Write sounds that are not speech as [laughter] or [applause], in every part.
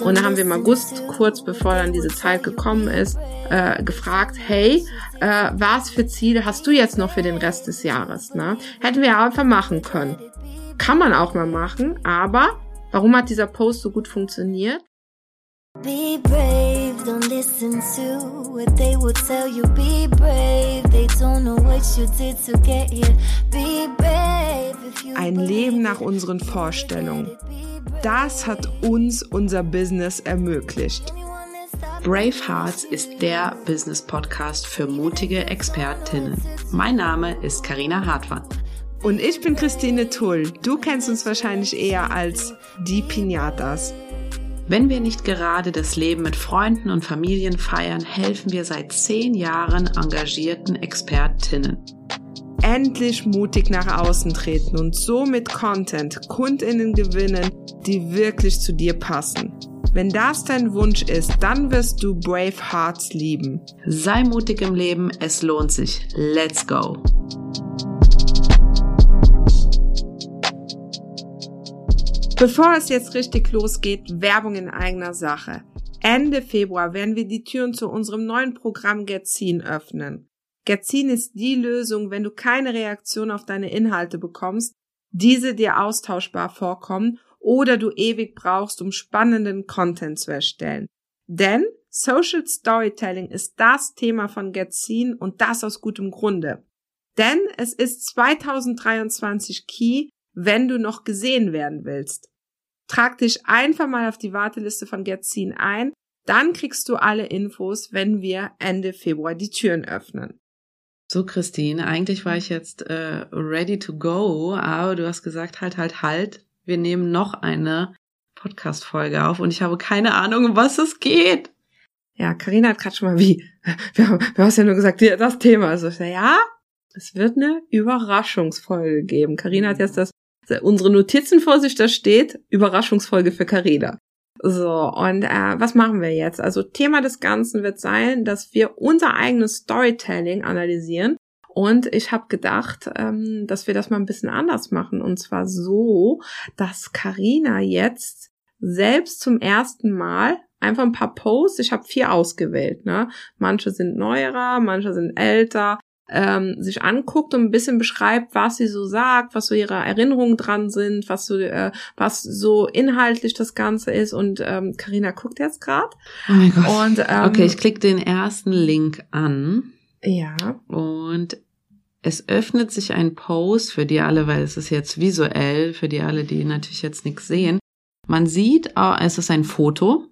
Und dann haben wir im August, kurz bevor dann diese Zeit gekommen ist, äh, gefragt, hey, äh, was für Ziele hast du jetzt noch für den Rest des Jahres? Ne? Hätten wir einfach machen können. Kann man auch mal machen, aber warum hat dieser Post so gut funktioniert? Be brave, don't listen to what they will tell you. Be brave, they don't know what you did to get here. Be brave. Ein Leben nach unseren Vorstellungen. Das hat uns unser Business ermöglicht. Brave Hearts ist der Business Podcast für mutige Expertinnen. Mein Name ist Karina Hartmann. Und ich bin Christine Tull. Du kennst uns wahrscheinlich eher als die Pinatas. Wenn wir nicht gerade das Leben mit Freunden und Familien feiern, helfen wir seit zehn Jahren engagierten Expertinnen. Endlich mutig nach außen treten und so mit Content Kundinnen gewinnen, die wirklich zu dir passen. Wenn das dein Wunsch ist, dann wirst du Brave Hearts lieben. Sei mutig im Leben, es lohnt sich. Let's go! Bevor es jetzt richtig losgeht, Werbung in eigener Sache. Ende Februar werden wir die Türen zu unserem neuen Programm Getzin öffnen. Getzin ist die Lösung, wenn du keine Reaktion auf deine Inhalte bekommst, diese dir austauschbar vorkommen oder du ewig brauchst, um spannenden Content zu erstellen. Denn Social Storytelling ist das Thema von Getzin und das aus gutem Grunde. Denn es ist 2023 Key, wenn du noch gesehen werden willst. Trag dich einfach mal auf die Warteliste von Getzin ein, dann kriegst du alle Infos, wenn wir Ende Februar die Türen öffnen. So, Christine, eigentlich war ich jetzt äh, ready to go, aber du hast gesagt, halt, halt, halt, wir nehmen noch eine Podcast-Folge auf und ich habe keine Ahnung, um was es geht. Ja, Karina hat gerade schon mal wie, [laughs] wir, wir hast ja nur gesagt, das Thema. Also, ja, es wird eine Überraschungsfolge geben. Karina hat jetzt das unsere Notizen vor sich, da steht Überraschungsfolge für Carina. So, und äh, was machen wir jetzt? Also Thema des Ganzen wird sein, dass wir unser eigenes Storytelling analysieren. Und ich habe gedacht, ähm, dass wir das mal ein bisschen anders machen. Und zwar so, dass Carina jetzt selbst zum ersten Mal einfach ein paar Posts, ich habe vier ausgewählt, ne? Manche sind neuerer, manche sind älter, ähm, sich anguckt und ein bisschen beschreibt, was sie so sagt, was so ihre Erinnerungen dran sind, was so, äh, was so inhaltlich das Ganze ist. Und Karina ähm, guckt jetzt gerade. Oh mein Gott. Und, ähm, okay, ich klicke den ersten Link an. Ja. Und es öffnet sich ein Post für die alle, weil es ist jetzt visuell, für die alle, die natürlich jetzt nichts sehen. Man sieht, es ist ein Foto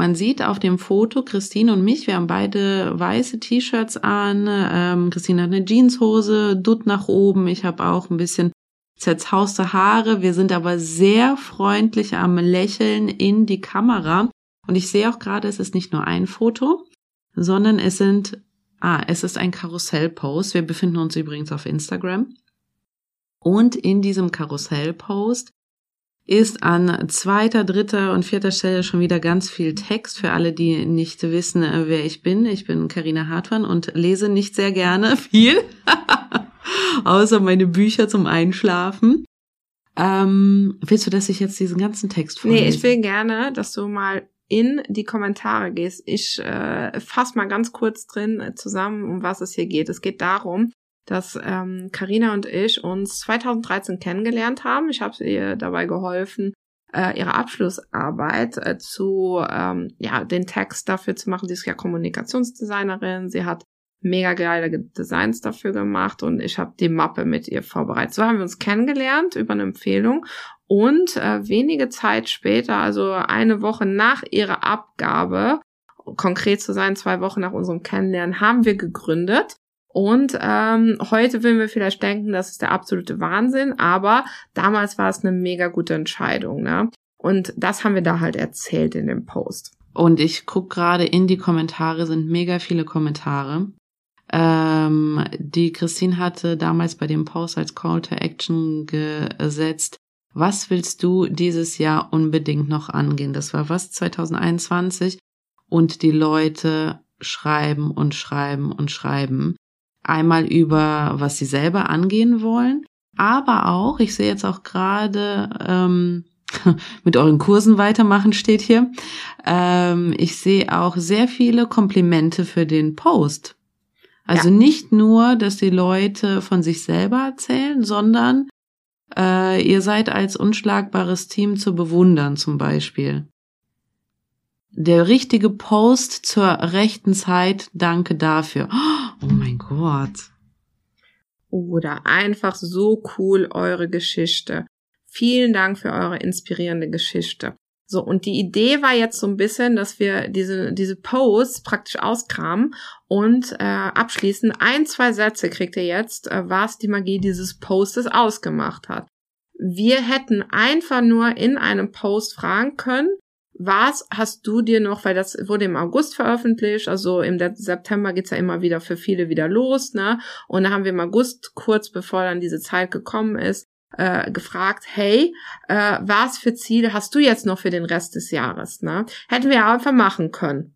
man sieht auf dem Foto Christine und mich, wir haben beide weiße T-Shirts an. Ähm, Christine hat eine Jeanshose, Dutt nach oben. Ich habe auch ein bisschen zerzauste Haare. Wir sind aber sehr freundlich am Lächeln in die Kamera. Und ich sehe auch gerade, es ist nicht nur ein Foto, sondern es sind, ah, es ist ein Karussellpost. Wir befinden uns übrigens auf Instagram. Und in diesem Karussellpost ist an zweiter, dritter und vierter Stelle schon wieder ganz viel Text für alle, die nicht wissen, äh, wer ich bin. Ich bin Karina Hartmann und lese nicht sehr gerne [laughs] viel, [laughs] außer meine Bücher zum Einschlafen. Ähm, willst du, dass ich jetzt diesen ganzen Text vorlese? Nee, ich will gerne, dass du mal in die Kommentare gehst. Ich äh, fasse mal ganz kurz drin äh, zusammen, um was es hier geht. Es geht darum, dass ähm, Carina und ich uns 2013 kennengelernt haben. Ich habe ihr dabei geholfen, äh, ihre Abschlussarbeit äh, zu, ähm, ja, den Text dafür zu machen. Sie ist ja Kommunikationsdesignerin. Sie hat mega geile Designs dafür gemacht und ich habe die Mappe mit ihr vorbereitet. So haben wir uns kennengelernt über eine Empfehlung und äh, wenige Zeit später, also eine Woche nach ihrer Abgabe, konkret zu sein, zwei Wochen nach unserem Kennenlernen, haben wir gegründet und ähm, heute würden wir vielleicht denken, das ist der absolute Wahnsinn, aber damals war es eine mega gute Entscheidung, ne? Und das haben wir da halt erzählt in dem Post. Und ich guck gerade in die Kommentare, sind mega viele Kommentare. Ähm, die Christine hatte damals bei dem Post als Call to Action gesetzt. Was willst du dieses Jahr unbedingt noch angehen? Das war was 2021 und die Leute schreiben und schreiben und schreiben. Einmal über, was sie selber angehen wollen, aber auch, ich sehe jetzt auch gerade ähm, [laughs] mit euren Kursen weitermachen, steht hier. Ähm, ich sehe auch sehr viele Komplimente für den Post. Also ja. nicht nur, dass die Leute von sich selber erzählen, sondern äh, ihr seid als unschlagbares Team zu bewundern zum Beispiel. Der richtige Post zur rechten Zeit, danke dafür. Oh mein Gott. Oder einfach so cool eure Geschichte. Vielen Dank für eure inspirierende Geschichte. So, und die Idee war jetzt so ein bisschen, dass wir diese, diese Posts praktisch auskramen und äh, abschließen. Ein, zwei Sätze kriegt ihr jetzt, äh, was die Magie dieses Postes ausgemacht hat. Wir hätten einfach nur in einem Post fragen können, was hast du dir noch, weil das wurde im August veröffentlicht, also im September geht's ja immer wieder für viele wieder los, ne? Und da haben wir im August, kurz bevor dann diese Zeit gekommen ist, äh, gefragt, hey, äh, was für Ziele hast du jetzt noch für den Rest des Jahres? Ne? Hätten wir einfach machen können.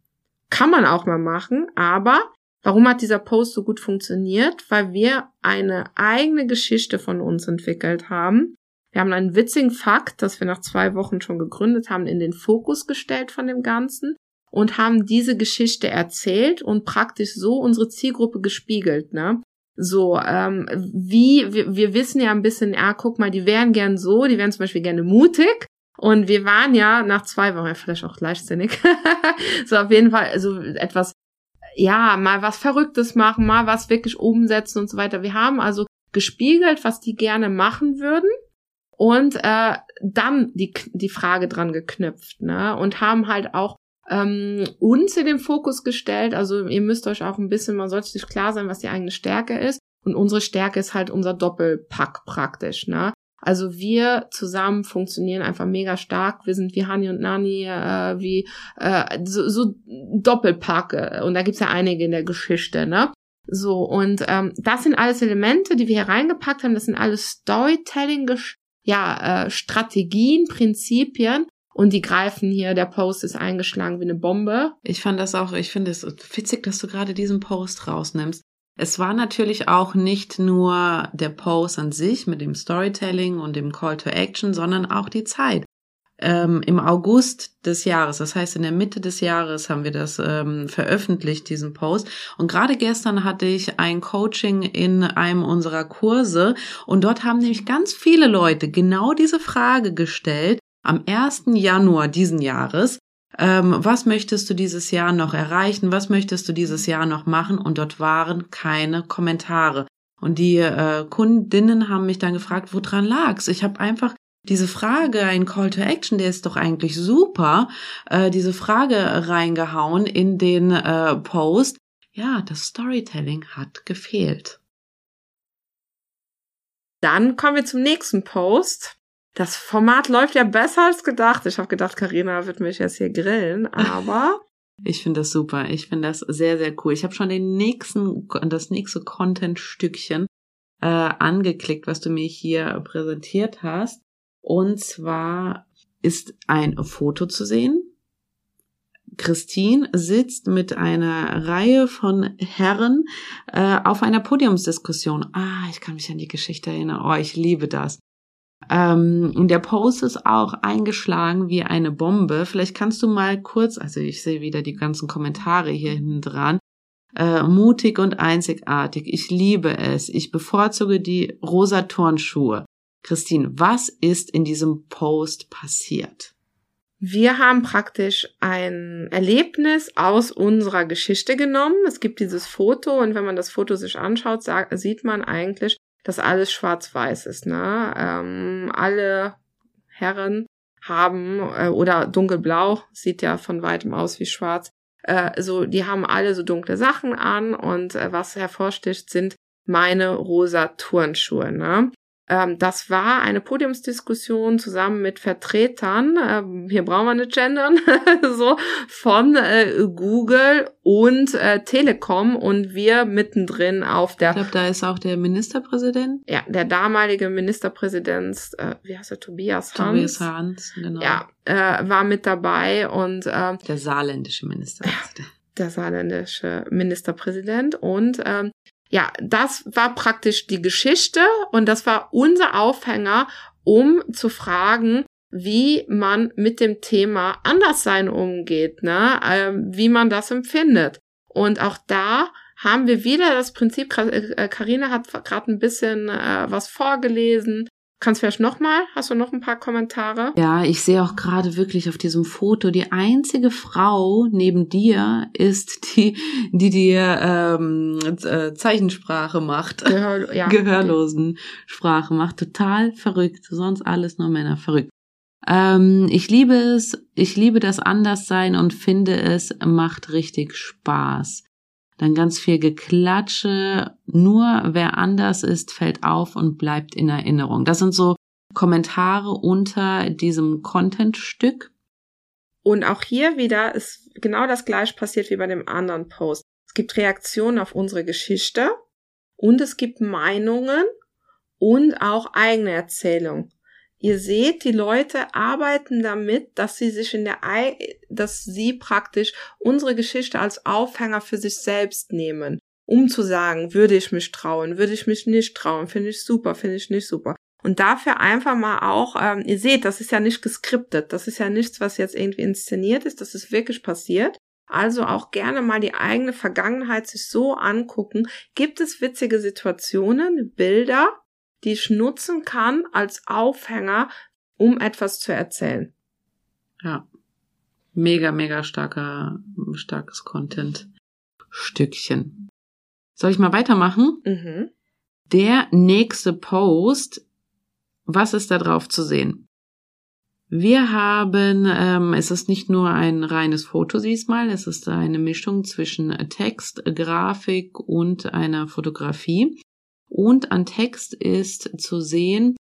Kann man auch mal machen, aber warum hat dieser Post so gut funktioniert? Weil wir eine eigene Geschichte von uns entwickelt haben. Wir haben einen witzigen Fakt, dass wir nach zwei Wochen schon gegründet haben, in den Fokus gestellt von dem Ganzen und haben diese Geschichte erzählt und praktisch so unsere Zielgruppe gespiegelt. Ne? So, ähm, wie, wir, wir wissen ja ein bisschen, ja, guck mal, die wären gern so, die wären zum Beispiel gerne mutig. Und wir waren ja nach zwei Wochen, ja, vielleicht auch leichtsinnig. [laughs] so, auf jeden Fall, also etwas, ja, mal was Verrücktes machen, mal was wirklich umsetzen und so weiter. Wir haben also gespiegelt, was die gerne machen würden und äh, dann die, die Frage dran geknüpft, ne? Und haben halt auch ähm, uns in den Fokus gestellt. Also ihr müsst euch auch ein bisschen, man sollte sich klar sein, was die eigene Stärke ist. Und unsere Stärke ist halt unser Doppelpack praktisch, ne? Also wir zusammen funktionieren einfach mega stark. Wir sind wie Hani und Nani, äh, wie äh, so, so Doppelpack. Und da gibt's ja einige in der Geschichte, ne? So, und ähm, das sind alles Elemente, die wir hier reingepackt haben. Das sind alles Storytelling, ja, äh, Strategien, Prinzipien, und die greifen hier, der Post ist eingeschlagen wie eine Bombe. Ich fand das auch, ich finde es witzig, dass du gerade diesen Post rausnimmst. Es war natürlich auch nicht nur der Post an sich mit dem Storytelling und dem Call to Action, sondern auch die Zeit. Ähm, Im August des Jahres, das heißt in der Mitte des Jahres haben wir das ähm, veröffentlicht, diesen Post. Und gerade gestern hatte ich ein Coaching in einem unserer Kurse und dort haben nämlich ganz viele Leute genau diese Frage gestellt, am 1. Januar diesen Jahres, ähm, was möchtest du dieses Jahr noch erreichen, was möchtest du dieses Jahr noch machen und dort waren keine Kommentare. Und die äh, Kundinnen haben mich dann gefragt, woran lag's? Ich habe einfach diese Frage, ein Call to Action, der ist doch eigentlich super, äh, diese Frage reingehauen in den äh, Post. Ja, das Storytelling hat gefehlt. Dann kommen wir zum nächsten Post das Format läuft ja besser als gedacht. Ich habe gedacht, Karina wird mich jetzt hier grillen, aber [laughs] ich finde das super. Ich finde das sehr sehr cool. Ich habe schon den nächsten das nächste Content Stückchen äh, angeklickt, was du mir hier präsentiert hast. Und zwar ist ein Foto zu sehen. Christine sitzt mit einer Reihe von Herren äh, auf einer Podiumsdiskussion. Ah, ich kann mich an die Geschichte erinnern. Oh, ich liebe das. Ähm, der Post ist auch eingeschlagen wie eine Bombe. Vielleicht kannst du mal kurz, also ich sehe wieder die ganzen Kommentare hier hinten dran. Äh, mutig und einzigartig. Ich liebe es. Ich bevorzuge die rosa Turnschuhe. Christine, was ist in diesem Post passiert? Wir haben praktisch ein Erlebnis aus unserer Geschichte genommen. Es gibt dieses Foto und wenn man das Foto sich anschaut, sieht man eigentlich, dass alles schwarz-weiß ist. Ne? Ähm, alle Herren haben äh, oder dunkelblau sieht ja von weitem aus wie schwarz. Äh, so, die haben alle so dunkle Sachen an und äh, was hervorsticht sind meine rosa Turnschuhe. Ne? Ähm, das war eine Podiumsdiskussion zusammen mit Vertretern, äh, hier brauchen wir nicht gendern, [laughs] so von äh, Google und äh, Telekom und wir mittendrin auf der. Ich glaube, da ist auch der Ministerpräsident. Ja, der damalige Ministerpräsident, äh, wie heißt er, Tobias Hans. Tobias Hans, genau. Ja, war mit dabei und äh, der saarländische Ministerpräsident. Der saarländische Ministerpräsident und ähm, ja, das war praktisch die Geschichte und das war unser Aufhänger, um zu fragen, wie man mit dem Thema Anderssein umgeht, ne? Äh, wie man das empfindet. Und auch da haben wir wieder das Prinzip, Karina äh, hat gerade ein bisschen äh, was vorgelesen, Kannst vielleicht nochmal? Hast du noch ein paar Kommentare? Ja, ich sehe auch gerade wirklich auf diesem Foto, die einzige Frau neben dir ist die, die dir ähm, äh, Zeichensprache macht. Gehör, [laughs] ja. Gehörlosen Sprache macht. Total verrückt. Sonst alles nur Männer. Verrückt. Ähm, ich liebe es, ich liebe das Anderssein und finde es macht richtig Spaß. Dann ganz viel Geklatsche. Nur wer anders ist, fällt auf und bleibt in Erinnerung. Das sind so Kommentare unter diesem Content-Stück. Und auch hier wieder ist genau das gleiche passiert wie bei dem anderen Post. Es gibt Reaktionen auf unsere Geschichte und es gibt Meinungen und auch eigene Erzählungen. Ihr seht, die Leute arbeiten damit, dass sie sich in der, Ei dass sie praktisch unsere Geschichte als Aufhänger für sich selbst nehmen, um zu sagen, würde ich mich trauen, würde ich mich nicht trauen, finde ich super, finde ich nicht super. Und dafür einfach mal auch, ähm, ihr seht, das ist ja nicht geskriptet, das ist ja nichts, was jetzt irgendwie inszeniert ist, das ist wirklich passiert. Also auch gerne mal die eigene Vergangenheit sich so angucken. Gibt es witzige Situationen, Bilder, die ich nutzen kann als Aufhänger, um etwas zu erzählen. Ja. Mega, mega starker, starkes Content. Stückchen. Soll ich mal weitermachen? Mhm. Der nächste Post. Was ist da drauf zu sehen? Wir haben, ähm, es ist nicht nur ein reines Foto diesmal, es ist eine Mischung zwischen Text, Grafik und einer Fotografie. Und an Text ist zu sehen,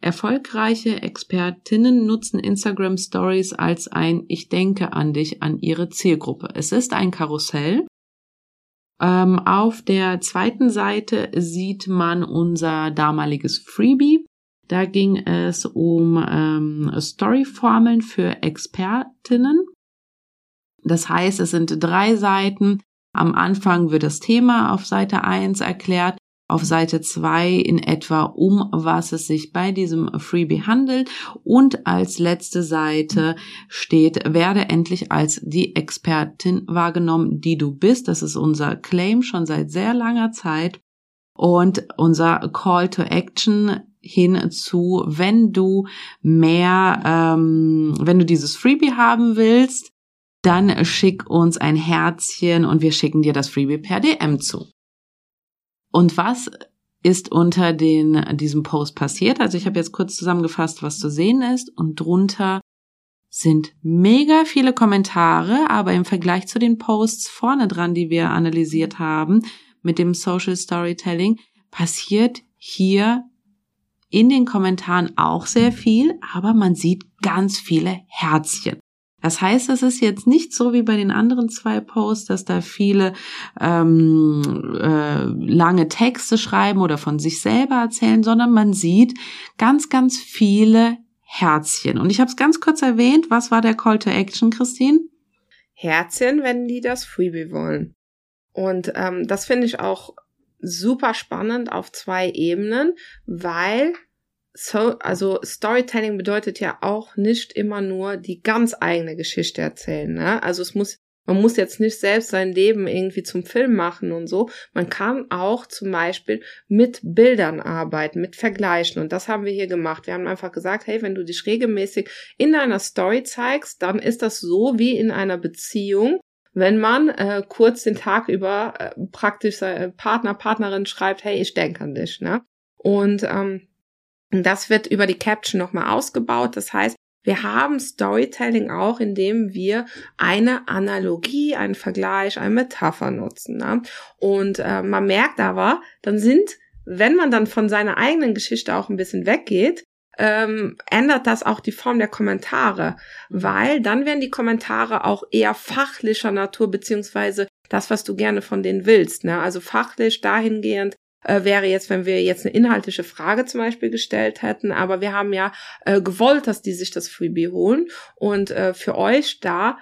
erfolgreiche Expertinnen nutzen Instagram Stories als ein Ich denke an dich an ihre Zielgruppe. Es ist ein Karussell. Ähm, auf der zweiten Seite sieht man unser damaliges Freebie. Da ging es um ähm, Storyformeln für Expertinnen. Das heißt, es sind drei Seiten. Am Anfang wird das Thema auf Seite 1 erklärt auf Seite 2 in etwa, um was es sich bei diesem Freebie handelt. Und als letzte Seite steht, werde endlich als die Expertin wahrgenommen, die du bist. Das ist unser Claim schon seit sehr langer Zeit. Und unser Call to Action hinzu, wenn du mehr, ähm, wenn du dieses Freebie haben willst, dann schick uns ein Herzchen und wir schicken dir das Freebie per DM zu. Und was ist unter den, diesem Post passiert? Also ich habe jetzt kurz zusammengefasst, was zu sehen ist und drunter sind mega viele Kommentare, aber im Vergleich zu den Posts vorne dran, die wir analysiert haben mit dem Social Storytelling, passiert hier in den Kommentaren auch sehr viel, aber man sieht ganz viele Herzchen. Das heißt, es ist jetzt nicht so wie bei den anderen zwei Posts, dass da viele ähm, äh, lange Texte schreiben oder von sich selber erzählen, sondern man sieht ganz, ganz viele Herzchen. Und ich habe es ganz kurz erwähnt. Was war der Call to Action, Christine? Herzchen, wenn die das Freebie wollen. Und ähm, das finde ich auch super spannend auf zwei Ebenen, weil so, also Storytelling bedeutet ja auch nicht immer nur die ganz eigene Geschichte erzählen. Ne? Also es muss, man muss jetzt nicht selbst sein Leben irgendwie zum Film machen und so. Man kann auch zum Beispiel mit Bildern arbeiten, mit Vergleichen. Und das haben wir hier gemacht. Wir haben einfach gesagt, hey, wenn du dich regelmäßig in einer Story zeigst, dann ist das so wie in einer Beziehung wenn man äh, kurz den Tag über äh, praktisch seine Partner, Partnerin schreibt, hey, ich denke an dich, ne? Und ähm, und das wird über die Caption nochmal ausgebaut. Das heißt, wir haben Storytelling auch, indem wir eine Analogie, einen Vergleich, eine Metapher nutzen. Ne? Und äh, man merkt aber, dann sind, wenn man dann von seiner eigenen Geschichte auch ein bisschen weggeht, ähm, ändert das auch die Form der Kommentare, weil dann werden die Kommentare auch eher fachlicher Natur, beziehungsweise das, was du gerne von denen willst. Ne? Also fachlich dahingehend, äh, wäre jetzt, wenn wir jetzt eine inhaltliche Frage zum Beispiel gestellt hätten, aber wir haben ja äh, gewollt, dass die sich das Freebie holen und äh, für euch da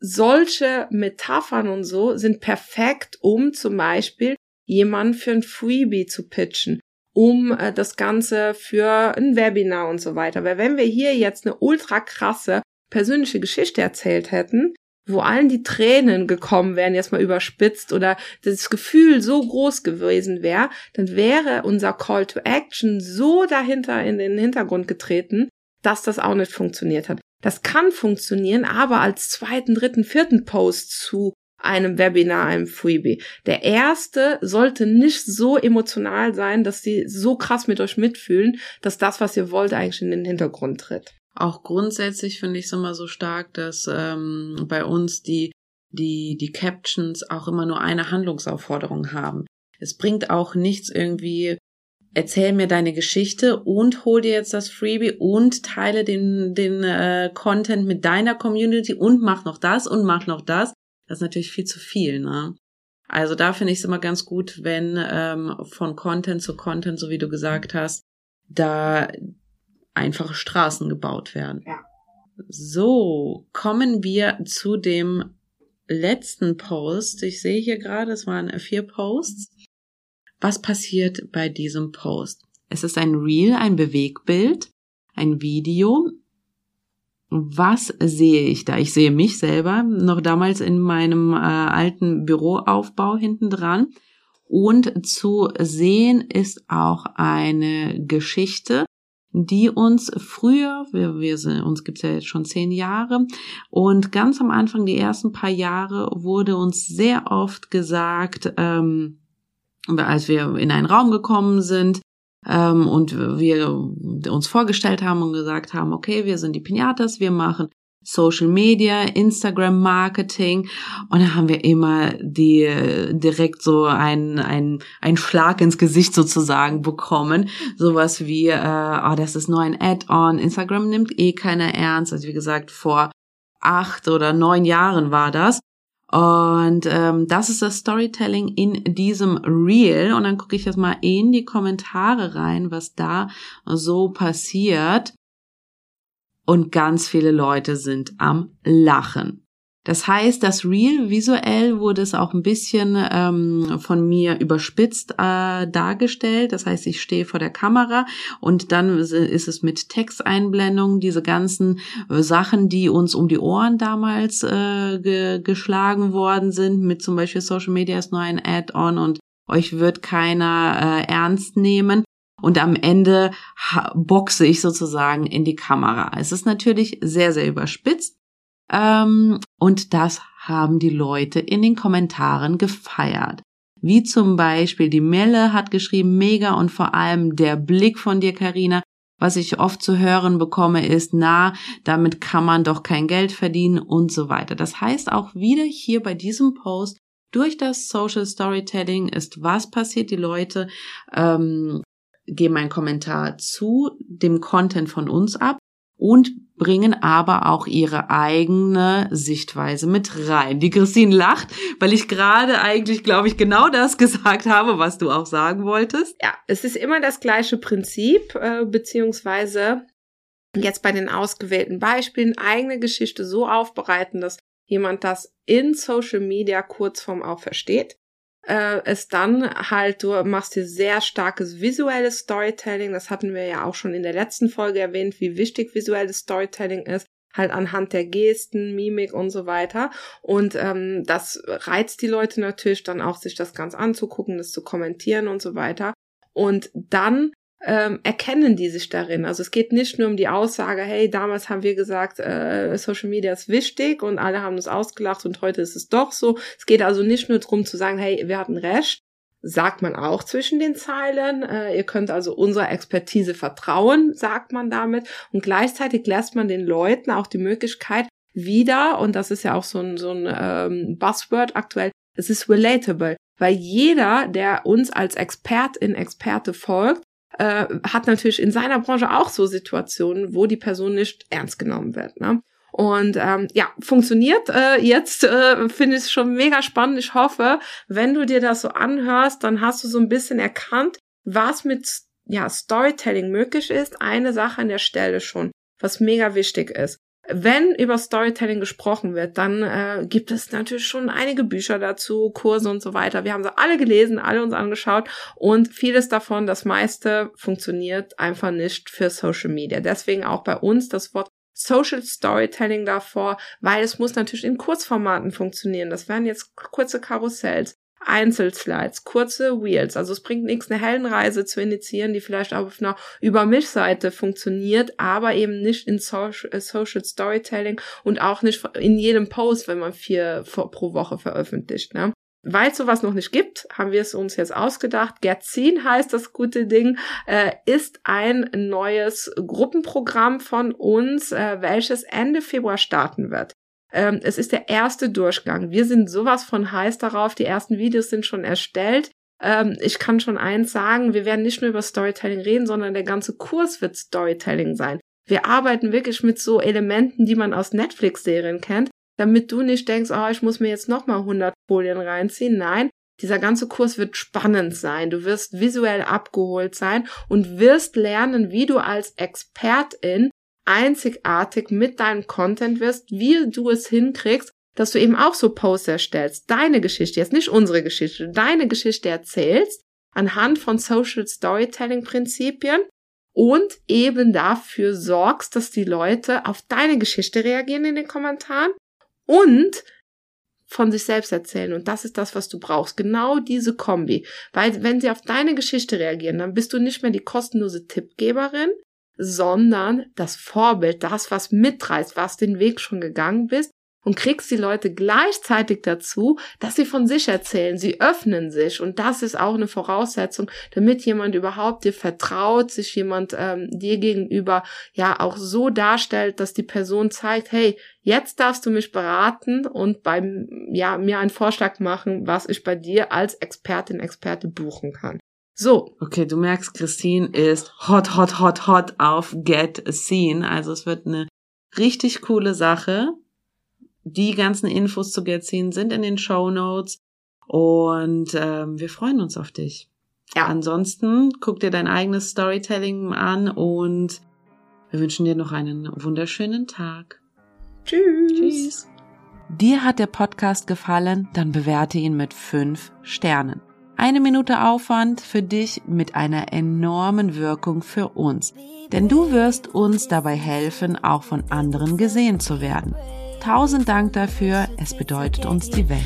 solche Metaphern und so sind perfekt, um zum Beispiel jemanden für ein Freebie zu pitchen. um äh, das Ganze für ein Webinar und so weiter. Weil wenn wir hier jetzt eine ultra krasse persönliche Geschichte erzählt hätten, wo allen die Tränen gekommen wären, jetzt mal überspitzt, oder das Gefühl so groß gewesen wäre, dann wäre unser Call to Action so dahinter in den Hintergrund getreten, dass das auch nicht funktioniert hat. Das kann funktionieren, aber als zweiten, dritten, vierten Post zu einem Webinar, einem Freebie. Der erste sollte nicht so emotional sein, dass sie so krass mit euch mitfühlen, dass das, was ihr wollt, eigentlich in den Hintergrund tritt. Auch grundsätzlich finde ich es immer so stark, dass ähm, bei uns die, die, die Captions auch immer nur eine Handlungsaufforderung haben. Es bringt auch nichts irgendwie, erzähl mir deine Geschichte und hol dir jetzt das Freebie und teile den, den äh, Content mit deiner Community und mach noch das und mach noch das. Das ist natürlich viel zu viel, ne? Also da finde ich es immer ganz gut, wenn ähm, von Content zu Content, so wie du gesagt hast, da einfache Straßen gebaut werden. Ja. So, kommen wir zu dem letzten Post. Ich sehe hier gerade, es waren vier Posts. Was passiert bei diesem Post? Es ist ein Reel, ein Bewegbild, ein Video. Was sehe ich da? Ich sehe mich selber noch damals in meinem äh, alten Büroaufbau hinten dran. Und zu sehen ist auch eine Geschichte, die uns früher, wir, wir sind, uns gibt's ja jetzt schon zehn Jahre, und ganz am Anfang, die ersten paar Jahre, wurde uns sehr oft gesagt, ähm, als wir in einen Raum gekommen sind, ähm, und wir uns vorgestellt haben und gesagt haben, okay, wir sind die Pinatas, wir machen Social Media, Instagram Marketing. Und da haben wir immer die direkt so ein ein ein Schlag ins Gesicht sozusagen bekommen, sowas wie äh, oh, das ist nur ein Add-on, Instagram nimmt eh keiner ernst, also wie gesagt vor acht oder neun Jahren war das. Und ähm, das ist das Storytelling in diesem Reel. Und dann gucke ich jetzt mal in die Kommentare rein, was da so passiert und ganz viele Leute sind am Lachen. Das heißt, das Real visuell wurde es auch ein bisschen ähm, von mir überspitzt äh, dargestellt. Das heißt, ich stehe vor der Kamera und dann ist es mit Texteinblendungen, diese ganzen äh, Sachen, die uns um die Ohren damals äh, ge geschlagen worden sind, mit zum Beispiel Social Media ist nur ein Add-on und euch wird keiner äh, ernst nehmen und am Ende boxe ich sozusagen in die Kamera. Es ist natürlich sehr, sehr überspitzt ähm, und das haben die Leute in den Kommentaren gefeiert. Wie zum Beispiel die Melle hat geschrieben, mega und vor allem der Blick von dir, Karina. Was ich oft zu hören bekomme, ist, na, damit kann man doch kein Geld verdienen und so weiter. Das heißt auch wieder hier bei diesem Post, durch das Social Storytelling ist was passiert. Die Leute ähm, geben einen Kommentar zu dem Content von uns ab und bringen aber auch ihre eigene Sichtweise mit rein. Die Christine lacht, weil ich gerade eigentlich, glaube ich, genau das gesagt habe, was du auch sagen wolltest. Ja, es ist immer das gleiche Prinzip, äh, beziehungsweise jetzt bei den ausgewählten Beispielen eigene Geschichte so aufbereiten, dass jemand das in Social Media Kurzform auch versteht äh, es dann halt, du machst dir sehr starkes visuelles Storytelling. Das hatten wir ja auch schon in der letzten Folge erwähnt, wie wichtig visuelles Storytelling ist halt anhand der Gesten, Mimik und so weiter. Und ähm, das reizt die Leute natürlich dann auch, sich das ganz anzugucken, das zu kommentieren und so weiter. Und dann ähm, erkennen die sich darin. Also es geht nicht nur um die Aussage, hey, damals haben wir gesagt, äh, Social Media ist wichtig und alle haben uns ausgelacht und heute ist es doch so. Es geht also nicht nur darum zu sagen, hey, wir hatten recht, sagt man auch zwischen den Zeilen. Äh, ihr könnt also unserer Expertise vertrauen, sagt man damit. Und gleichzeitig lässt man den Leuten auch die Möglichkeit, wieder, und das ist ja auch so ein, so ein ähm, Buzzword aktuell, es ist relatable, weil jeder, der uns als Expertin, Experte folgt, äh, hat natürlich in seiner Branche auch so Situationen, wo die Person nicht ernst genommen wird. Ne? Und ähm, ja, funktioniert äh, jetzt, äh, finde ich es schon mega spannend. Ich hoffe, wenn du dir das so anhörst, dann hast du so ein bisschen erkannt, was mit ja, Storytelling möglich ist. Eine Sache an der Stelle schon, was mega wichtig ist. Wenn über Storytelling gesprochen wird, dann äh, gibt es natürlich schon einige Bücher dazu, Kurse und so weiter. Wir haben sie alle gelesen, alle uns angeschaut und vieles davon, das meiste funktioniert einfach nicht für Social Media. Deswegen auch bei uns das Wort Social Storytelling davor, weil es muss natürlich in Kurzformaten funktionieren. Das wären jetzt kurze Karussells. Einzelslides, kurze Wheels. Also es bringt nichts, eine Heldenreise zu initiieren, die vielleicht auch auf einer Über mich-Seite funktioniert, aber eben nicht in Social, äh, Storytelling und auch nicht in jedem Post, wenn man vier pro Woche veröffentlicht. Ne? Weil es sowas noch nicht gibt, haben wir es uns jetzt ausgedacht. Gerzin heißt das gute Ding, äh, ist ein neues Gruppenprogramm von uns, äh, welches Ende Februar starten wird. Ähm, es ist der erste Durchgang. Wir sind sowas von heiß darauf. Die ersten Videos sind schon erstellt. Ähm, ich kann schon eins sagen, wir werden nicht nur über Storytelling reden, sondern der ganze Kurs wird Storytelling sein. Wir arbeiten wirklich mit so Elementen, die man aus Netflix-Serien kennt, damit du nicht denkst, oh, ich muss mir jetzt nochmal 100 Folien reinziehen. Nein, dieser ganze Kurs wird spannend sein. Du wirst visuell abgeholt sein und wirst lernen, wie du als Expertin einzigartig mit deinem Content wirst, wie du es hinkriegst, dass du eben auch so Posts erstellst, deine Geschichte, jetzt nicht unsere Geschichte, deine Geschichte erzählst anhand von Social Storytelling Prinzipien und eben dafür sorgst, dass die Leute auf deine Geschichte reagieren in den Kommentaren und von sich selbst erzählen. Und das ist das, was du brauchst. Genau diese Kombi. Weil wenn sie auf deine Geschichte reagieren, dann bist du nicht mehr die kostenlose Tippgeberin, sondern das Vorbild, das, was mitreißt, was den Weg schon gegangen bist und kriegst die Leute gleichzeitig dazu, dass sie von sich erzählen, sie öffnen sich und das ist auch eine Voraussetzung, damit jemand überhaupt dir vertraut, sich jemand ähm, dir gegenüber ja auch so darstellt, dass die Person zeigt, hey, jetzt darfst du mich beraten und beim ja mir einen Vorschlag machen, was ich bei dir als Expertin Experte buchen kann. So. Okay, du merkst, Christine ist hot, hot, hot, hot auf Get a Scene. Also es wird eine richtig coole Sache. Die ganzen Infos zu Get Scene sind in den Show Notes und ähm, wir freuen uns auf dich. Ja. Ansonsten guck dir dein eigenes Storytelling an und wir wünschen dir noch einen wunderschönen Tag. Tschüss. Tschüss. Dir hat der Podcast gefallen? Dann bewerte ihn mit fünf Sternen. Eine Minute Aufwand für dich mit einer enormen Wirkung für uns. Denn du wirst uns dabei helfen, auch von anderen gesehen zu werden. Tausend Dank dafür, es bedeutet uns die Welt.